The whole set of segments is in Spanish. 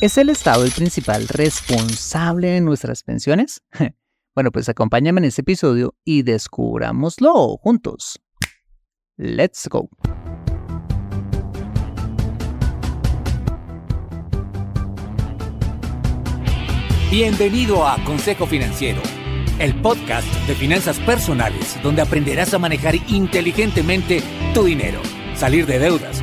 ¿Es el Estado el principal responsable de nuestras pensiones? Bueno, pues acompáñame en este episodio y descubrámoslo juntos. Let's go. Bienvenido a Consejo Financiero, el podcast de finanzas personales donde aprenderás a manejar inteligentemente tu dinero, salir de deudas,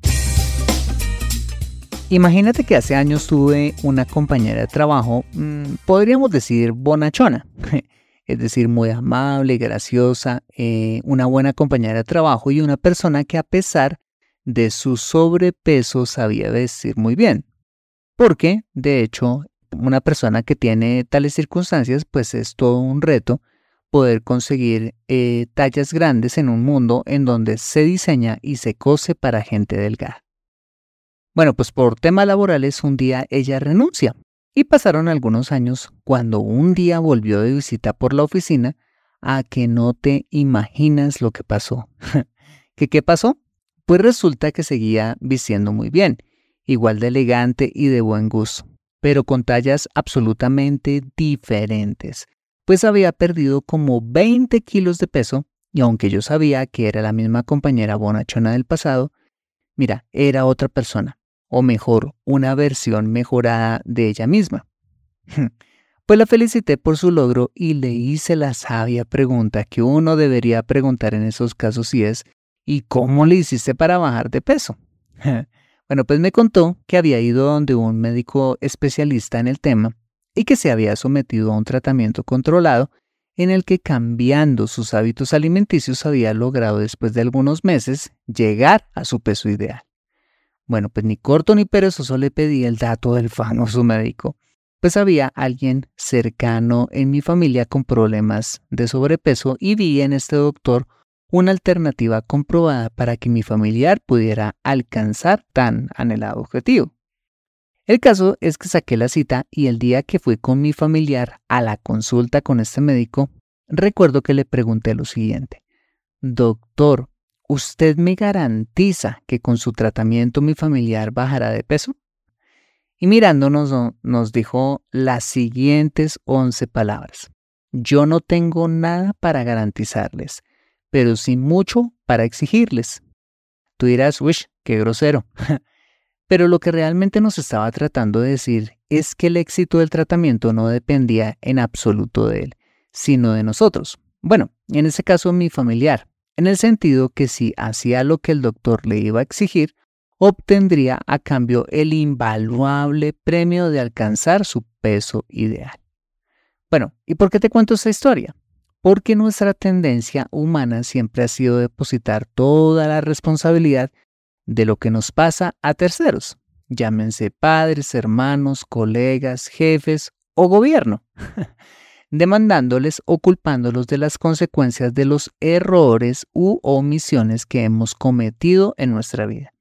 Imagínate que hace años tuve una compañera de trabajo, mm, podríamos decir bonachona, es decir, muy amable, graciosa, eh, una buena compañera de trabajo y una persona que a pesar de su sobrepeso sabía vestir muy bien. Porque, de hecho, una persona que tiene tales circunstancias, pues es todo un reto poder conseguir eh, tallas grandes en un mundo en donde se diseña y se cose para gente delgada. Bueno, pues por temas laborales un día ella renuncia y pasaron algunos años cuando un día volvió de visita por la oficina a que no te imaginas lo que pasó. ¿Qué qué pasó? Pues resulta que seguía vistiendo muy bien, igual de elegante y de buen gusto, pero con tallas absolutamente diferentes, pues había perdido como 20 kilos de peso y aunque yo sabía que era la misma compañera bonachona del pasado, mira, era otra persona, o mejor, una versión mejorada de ella misma. Pues la felicité por su logro y le hice la sabia pregunta que uno debería preguntar en esos casos y es, ¿y cómo le hiciste para bajar de peso? Bueno, pues me contó que había ido donde un médico especialista en el tema y que se había sometido a un tratamiento controlado en el que cambiando sus hábitos alimenticios había logrado después de algunos meses llegar a su peso ideal. Bueno, pues ni corto ni perezoso le pedí el dato del famoso médico, pues había alguien cercano en mi familia con problemas de sobrepeso y vi en este doctor una alternativa comprobada para que mi familiar pudiera alcanzar tan anhelado objetivo. El caso es que saqué la cita y el día que fui con mi familiar a la consulta con este médico, recuerdo que le pregunté lo siguiente, Doctor, ¿usted me garantiza que con su tratamiento mi familiar bajará de peso? Y mirándonos nos dijo las siguientes once palabras. Yo no tengo nada para garantizarles, pero sí mucho para exigirles. Tú dirás, wish, qué grosero. pero lo que realmente nos estaba tratando de decir es que el éxito del tratamiento no dependía en absoluto de él, sino de nosotros. Bueno, en ese caso mi familiar, en el sentido que si hacía lo que el doctor le iba a exigir, obtendría a cambio el invaluable premio de alcanzar su peso ideal. Bueno, ¿y por qué te cuento esta historia? Porque nuestra tendencia humana siempre ha sido depositar toda la responsabilidad de lo que nos pasa a terceros, llámense padres, hermanos, colegas, jefes o gobierno, demandándoles o culpándolos de las consecuencias de los errores u omisiones que hemos cometido en nuestra vida.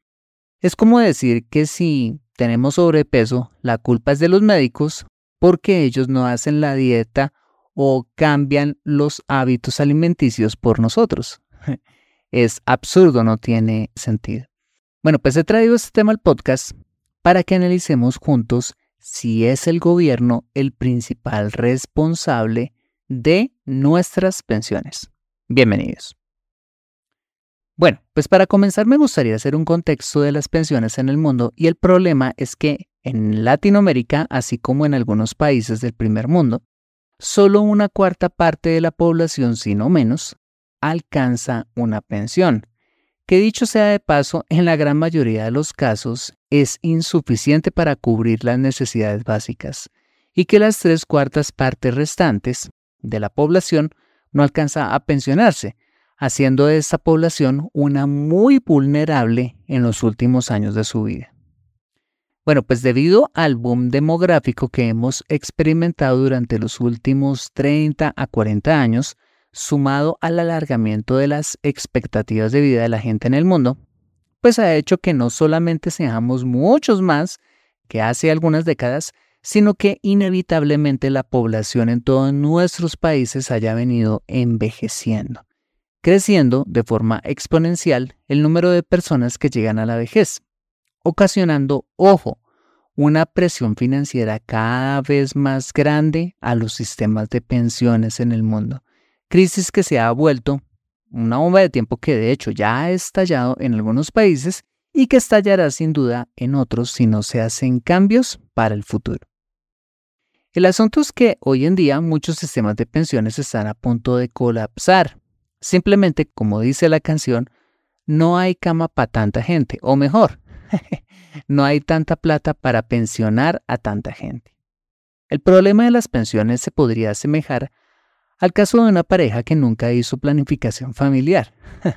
Es como decir que si tenemos sobrepeso, la culpa es de los médicos porque ellos no hacen la dieta o cambian los hábitos alimenticios por nosotros. Es absurdo, no tiene sentido. Bueno, pues he traído este tema al podcast para que analicemos juntos si es el gobierno el principal responsable de nuestras pensiones. Bienvenidos. Bueno, pues para comenzar me gustaría hacer un contexto de las pensiones en el mundo y el problema es que en Latinoamérica, así como en algunos países del primer mundo, solo una cuarta parte de la población, si no menos, alcanza una pensión, que dicho sea de paso, en la gran mayoría de los casos es insuficiente para cubrir las necesidades básicas, y que las tres cuartas partes restantes de la población no alcanza a pensionarse, haciendo de esta población una muy vulnerable en los últimos años de su vida. Bueno, pues debido al boom demográfico que hemos experimentado durante los últimos 30 a 40 años, sumado al alargamiento de las expectativas de vida de la gente en el mundo, pues ha hecho que no solamente seamos muchos más que hace algunas décadas, sino que inevitablemente la población en todos nuestros países haya venido envejeciendo creciendo de forma exponencial el número de personas que llegan a la vejez, ocasionando, ojo, una presión financiera cada vez más grande a los sistemas de pensiones en el mundo, crisis que se ha vuelto una bomba de tiempo que de hecho ya ha estallado en algunos países y que estallará sin duda en otros si no se hacen cambios para el futuro. El asunto es que hoy en día muchos sistemas de pensiones están a punto de colapsar Simplemente, como dice la canción, no hay cama para tanta gente, o mejor, no hay tanta plata para pensionar a tanta gente. El problema de las pensiones se podría asemejar al caso de una pareja que nunca hizo planificación familiar,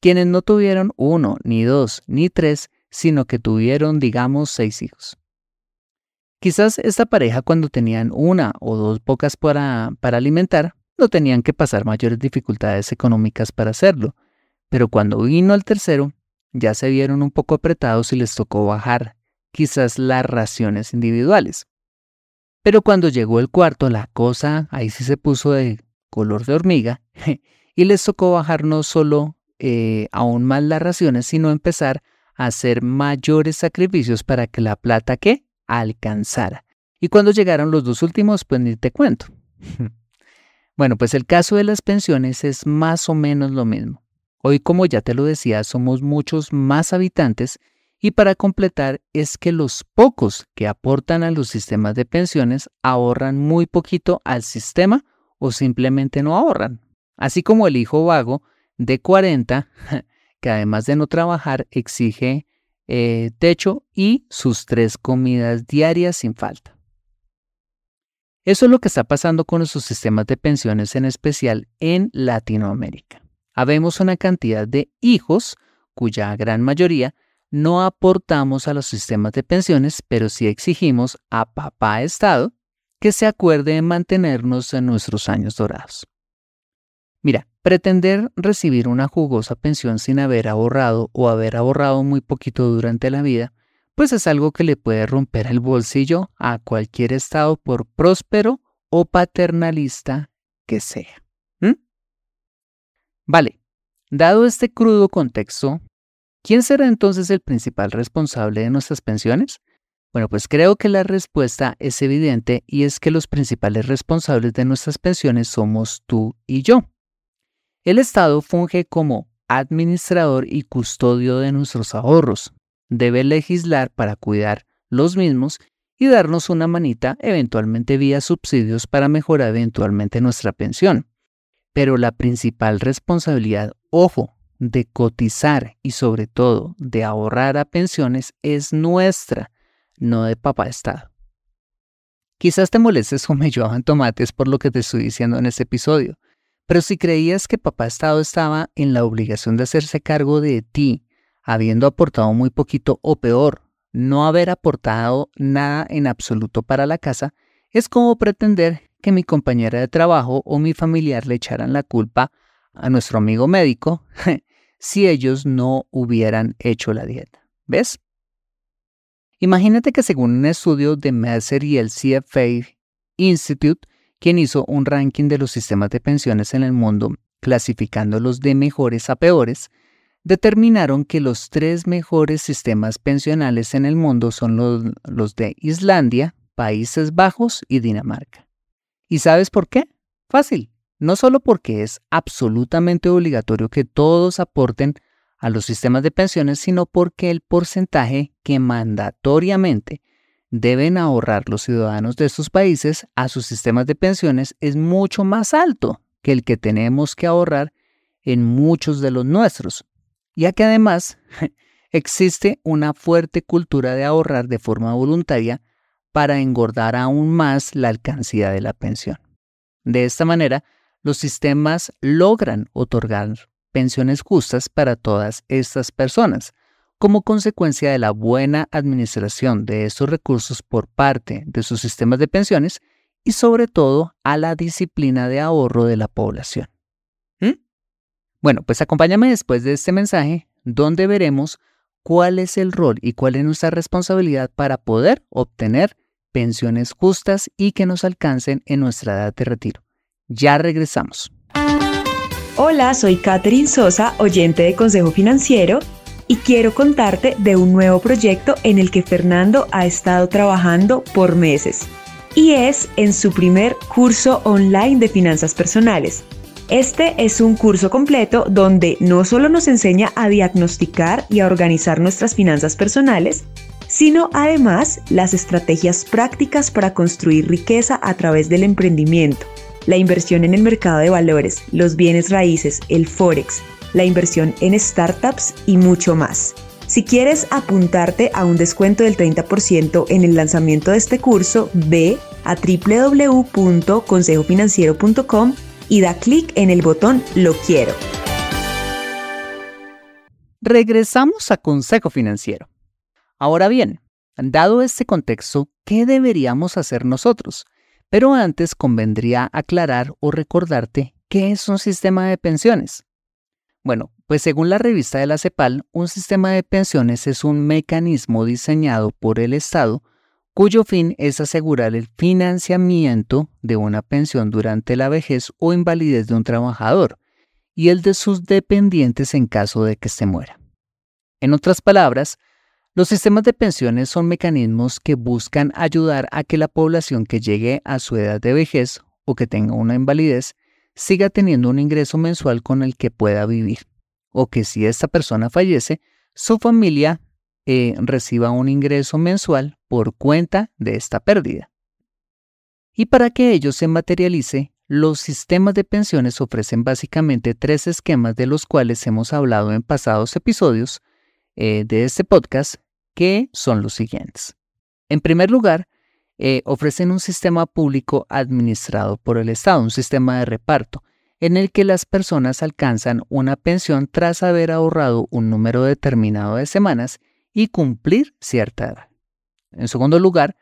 quienes no tuvieron uno, ni dos, ni tres, sino que tuvieron, digamos, seis hijos. Quizás esta pareja cuando tenían una o dos bocas para, para alimentar, no tenían que pasar mayores dificultades económicas para hacerlo, pero cuando vino el tercero, ya se vieron un poco apretados y les tocó bajar quizás las raciones individuales. Pero cuando llegó el cuarto, la cosa ahí sí se puso de color de hormiga y les tocó bajar no solo eh, aún más las raciones, sino empezar a hacer mayores sacrificios para que la plata que alcanzara. Y cuando llegaron los dos últimos, pues ni te cuento. Bueno, pues el caso de las pensiones es más o menos lo mismo. Hoy, como ya te lo decía, somos muchos más habitantes y para completar es que los pocos que aportan a los sistemas de pensiones ahorran muy poquito al sistema o simplemente no ahorran. Así como el hijo vago de 40, que además de no trabajar exige eh, techo y sus tres comidas diarias sin falta. Eso es lo que está pasando con nuestros sistemas de pensiones, en especial en Latinoamérica. Habemos una cantidad de hijos cuya gran mayoría no aportamos a los sistemas de pensiones, pero sí exigimos a papá Estado que se acuerde de mantenernos en nuestros años dorados. Mira, pretender recibir una jugosa pensión sin haber ahorrado o haber ahorrado muy poquito durante la vida pues es algo que le puede romper el bolsillo a cualquier estado por próspero o paternalista que sea. Vale, dado este crudo contexto, ¿quién será entonces el principal responsable de nuestras pensiones? Bueno, pues creo que la respuesta es evidente y es que los principales responsables de nuestras pensiones somos tú y yo. El Estado funge como administrador y custodio de nuestros ahorros, debe legislar para cuidar los mismos y darnos una manita eventualmente vía subsidios para mejorar eventualmente nuestra pensión. Pero la principal responsabilidad, ojo, de cotizar y sobre todo de ahorrar a pensiones es nuestra, no de papá Estado. Quizás te molestes o me lluevan tomates por lo que te estoy diciendo en este episodio, pero si creías que papá Estado estaba en la obligación de hacerse cargo de ti, habiendo aportado muy poquito o peor, no haber aportado nada en absoluto para la casa, es como pretender que mi compañera de trabajo o mi familiar le echaran la culpa a nuestro amigo médico si ellos no hubieran hecho la dieta. ¿Ves? Imagínate que según un estudio de Mercer y el CFA Institute, quien hizo un ranking de los sistemas de pensiones en el mundo, clasificándolos de mejores a peores, determinaron que los tres mejores sistemas pensionales en el mundo son los, los, de Islandia, Países Bajos y Dinamarca. ¿Y sabes por qué? Fácil. No solo porque es absolutamente obligatorio que todos aporten a los sistemas de pensiones, sino porque el porcentaje que mandatoriamente deben ahorrar los ciudadanos de estos países a sus sistemas de pensiones es mucho más alto que el que tenemos que ahorrar en muchos de los nuestros, ya que además existe una fuerte cultura de ahorrar de forma voluntaria para engordar aún más la alcancía de la pensión. De esta manera, los sistemas logran otorgar pensiones justas para todas estas personas, como consecuencia de la buena administración de estos recursos por parte de sus sistemas de pensiones y sobre todo a la disciplina de ahorro de la población. ¿Mm? Bueno, pues acompáñame después de este mensaje donde veremos cuál es el rol y cuál es nuestra responsabilidad para poder obtener pensiones justas y que nos alcancen en nuestra edad de retiro. Ya regresamos. Hola, soy Catherine Sosa, oyente de Consejo Financiero, y quiero contarte de un nuevo proyecto en el que Fernando ha estado trabajando por meses. Y es en su primer curso online de finanzas personales. Este es un curso completo donde no solo nos enseña a diagnosticar y a organizar nuestras finanzas personales, sino además las estrategias prácticas para construir riqueza a través del emprendimiento la inversión en el mercado de valores, los bienes raíces, el forex, la inversión en startups y mucho más. Si quieres apuntarte a un descuento del 30% en el lanzamiento de este curso, ve a www.consejofinanciero.com y da clic en el botón Lo quiero. Regresamos a Consejo Financiero. Ahora bien, dado este contexto, ¿qué deberíamos hacer nosotros? Pero antes convendría aclarar o recordarte qué es un sistema de pensiones. Bueno, pues según la revista de la CEPAL, un sistema de pensiones es un mecanismo diseñado por el Estado cuyo fin es asegurar el financiamiento de una pensión durante la vejez o invalidez de un trabajador y el de sus dependientes en caso de que se muera. En otras palabras, los sistemas de pensiones son mecanismos que buscan ayudar a que la población que llegue a su edad de vejez o que tenga una invalidez siga teniendo un ingreso mensual con el que pueda vivir, o que si esta persona fallece, su familia eh, reciba un ingreso mensual por cuenta de esta pérdida. Y para que ello se materialice, los sistemas de pensiones ofrecen básicamente tres esquemas de los cuales hemos hablado en pasados episodios eh, de este podcast que son los siguientes. En primer lugar, eh, ofrecen un sistema público administrado por el Estado, un sistema de reparto, en el que las personas alcanzan una pensión tras haber ahorrado un número determinado de semanas y cumplir cierta edad. En segundo lugar,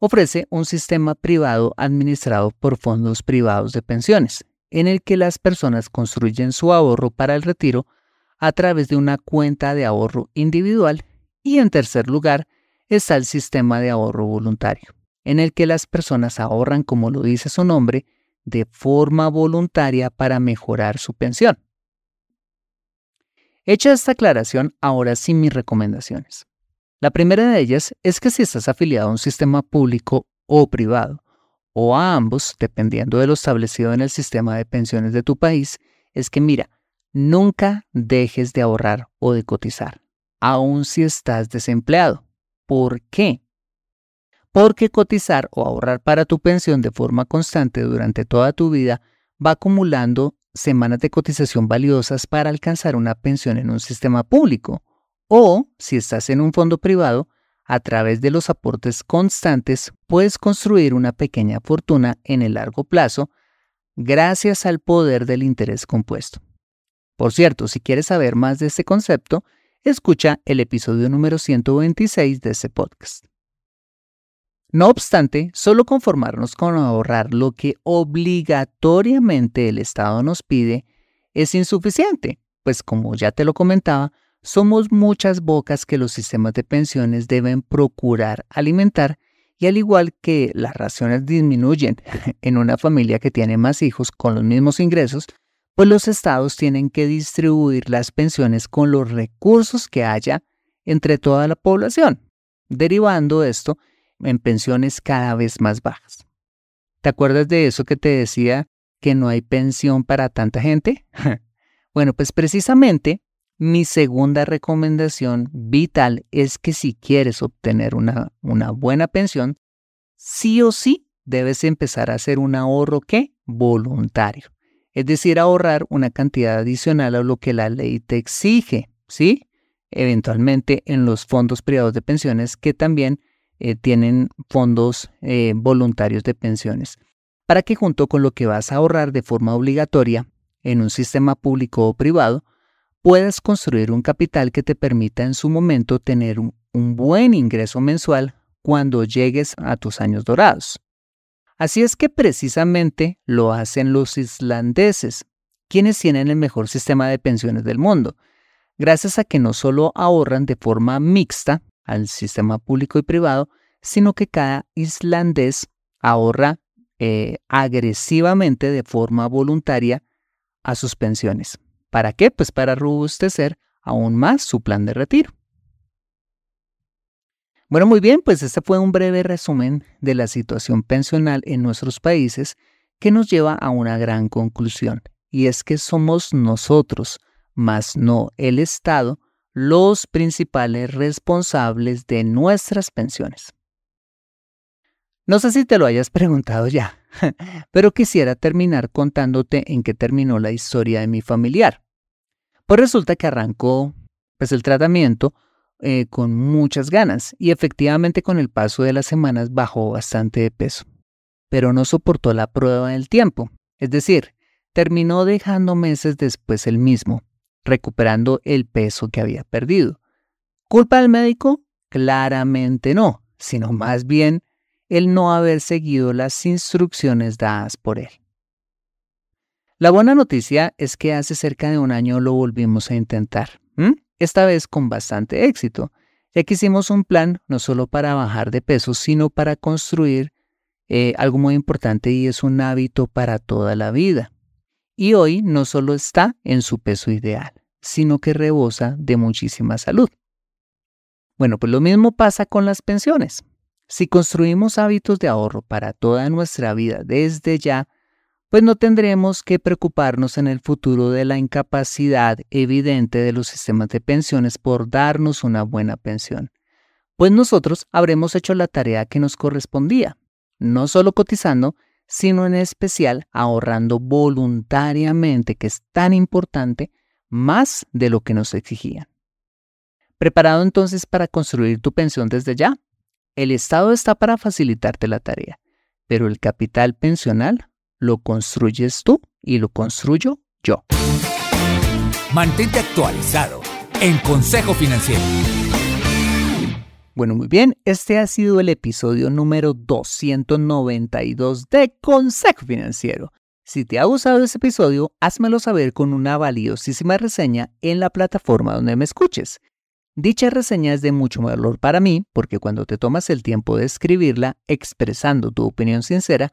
ofrece un sistema privado administrado por fondos privados de pensiones, en el que las personas construyen su ahorro para el retiro a través de una cuenta de ahorro individual y en tercer lugar está el sistema de ahorro voluntario, en el que las personas ahorran, como lo dice su nombre, de forma voluntaria para mejorar su pensión. Hecha esta aclaración, ahora sí mis recomendaciones. La primera de ellas es que si estás afiliado a un sistema público o privado, o a ambos, dependiendo de lo establecido en el sistema de pensiones de tu país, es que mira, nunca dejes de ahorrar o de cotizar aun si estás desempleado. ¿Por qué? Porque cotizar o ahorrar para tu pensión de forma constante durante toda tu vida va acumulando semanas de cotización valiosas para alcanzar una pensión en un sistema público. O, si estás en un fondo privado, a través de los aportes constantes puedes construir una pequeña fortuna en el largo plazo gracias al poder del interés compuesto. Por cierto, si quieres saber más de este concepto, escucha el episodio número 126 de este podcast. No obstante, solo conformarnos con ahorrar lo que obligatoriamente el Estado nos pide es insuficiente, pues como ya te lo comentaba, somos muchas bocas que los sistemas de pensiones deben procurar alimentar y al igual que las raciones disminuyen en una familia que tiene más hijos con los mismos ingresos, pues los estados tienen que distribuir las pensiones con los recursos que haya entre toda la población, derivando esto en pensiones cada vez más bajas. ¿Te acuerdas de eso que te decía que no hay pensión para tanta gente? bueno, pues precisamente mi segunda recomendación vital es que si quieres obtener una, una buena pensión, sí o sí debes empezar a hacer un ahorro que voluntario. Es decir, ahorrar una cantidad adicional a lo que la ley te exige, ¿sí? Eventualmente en los fondos privados de pensiones que también eh, tienen fondos eh, voluntarios de pensiones. Para que junto con lo que vas a ahorrar de forma obligatoria en un sistema público o privado, puedas construir un capital que te permita en su momento tener un, buen ingreso mensual cuando llegues a tus años dorados. Así es que precisamente lo hacen los islandeses, quienes tienen el mejor sistema de pensiones del mundo, gracias a que no solo ahorran de forma mixta al sistema público y privado, sino que cada islandés ahorra eh, agresivamente de forma voluntaria a sus pensiones. ¿Para qué? Pues para robustecer aún más su plan de retiro. Bueno, muy bien, pues este fue un breve resumen de la situación pensional en nuestros países que nos lleva a una gran conclusión, y es que somos nosotros, más no el Estado, los principales responsables de nuestras pensiones. No sé si te lo hayas preguntado ya, pero quisiera terminar contándote en qué terminó la historia de mi familiar. Pues resulta que arrancó pues, el tratamiento eh, con muchas ganas y efectivamente con el paso de las semanas bajó bastante de peso, pero no soportó la prueba del tiempo, es decir, terminó dejando meses después el mismo, recuperando el peso que había perdido. ¿Culpa del médico? Claramente no, sino más bien el no haber seguido las instrucciones dadas por él. La buena noticia es que hace cerca de un año lo volvimos a intentar, esta vez con bastante éxito, ya que hicimos un plan no solo para bajar de peso, sino para construir eh, algo muy importante y es un hábito para toda la vida. Y hoy no solo está en su peso ideal, sino que rebosa de muchísima salud. Bueno, pues lo mismo pasa con las pensiones. Si construimos hábitos de ahorro para toda nuestra vida desde ya, pues no tendremos que preocuparnos en el futuro de la incapacidad evidente de los sistemas de pensiones por darnos una buena pensión, pues nosotros habremos hecho la tarea que nos correspondía, no solo cotizando, sino en especial ahorrando voluntariamente, que es tan importante, más de lo que nos exigían. ¿Preparado entonces para construir tu pensión desde ya? El Estado está para facilitarte la tarea, pero el capital pensional lo construyes tú y lo construyo yo. Mantente actualizado en Consejo Financiero. Bueno, muy bien, este ha sido el episodio número 292 de Consejo Financiero. Si te ha gustado este episodio, házmelo saber con una valiosísima reseña en la plataforma donde me escuches. Dicha reseña es de mucho valor para mí porque cuando te tomas el tiempo de escribirla expresando tu opinión sincera,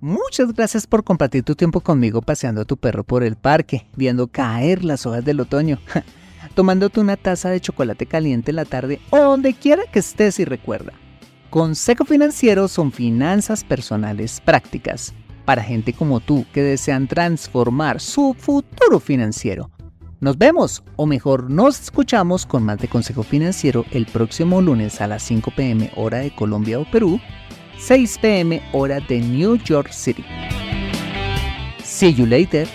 Muchas gracias por compartir tu tiempo conmigo paseando a tu perro por el parque, viendo caer las hojas del otoño, tomándote una taza de chocolate caliente en la tarde o donde quiera que estés y recuerda. Consejo Financiero son finanzas personales prácticas para gente como tú que desean transformar su futuro financiero. Nos vemos, o mejor, nos escuchamos con más de Consejo Financiero el próximo lunes a las 5 pm hora de Colombia o Perú, 6 pm hora de New York City. See you later.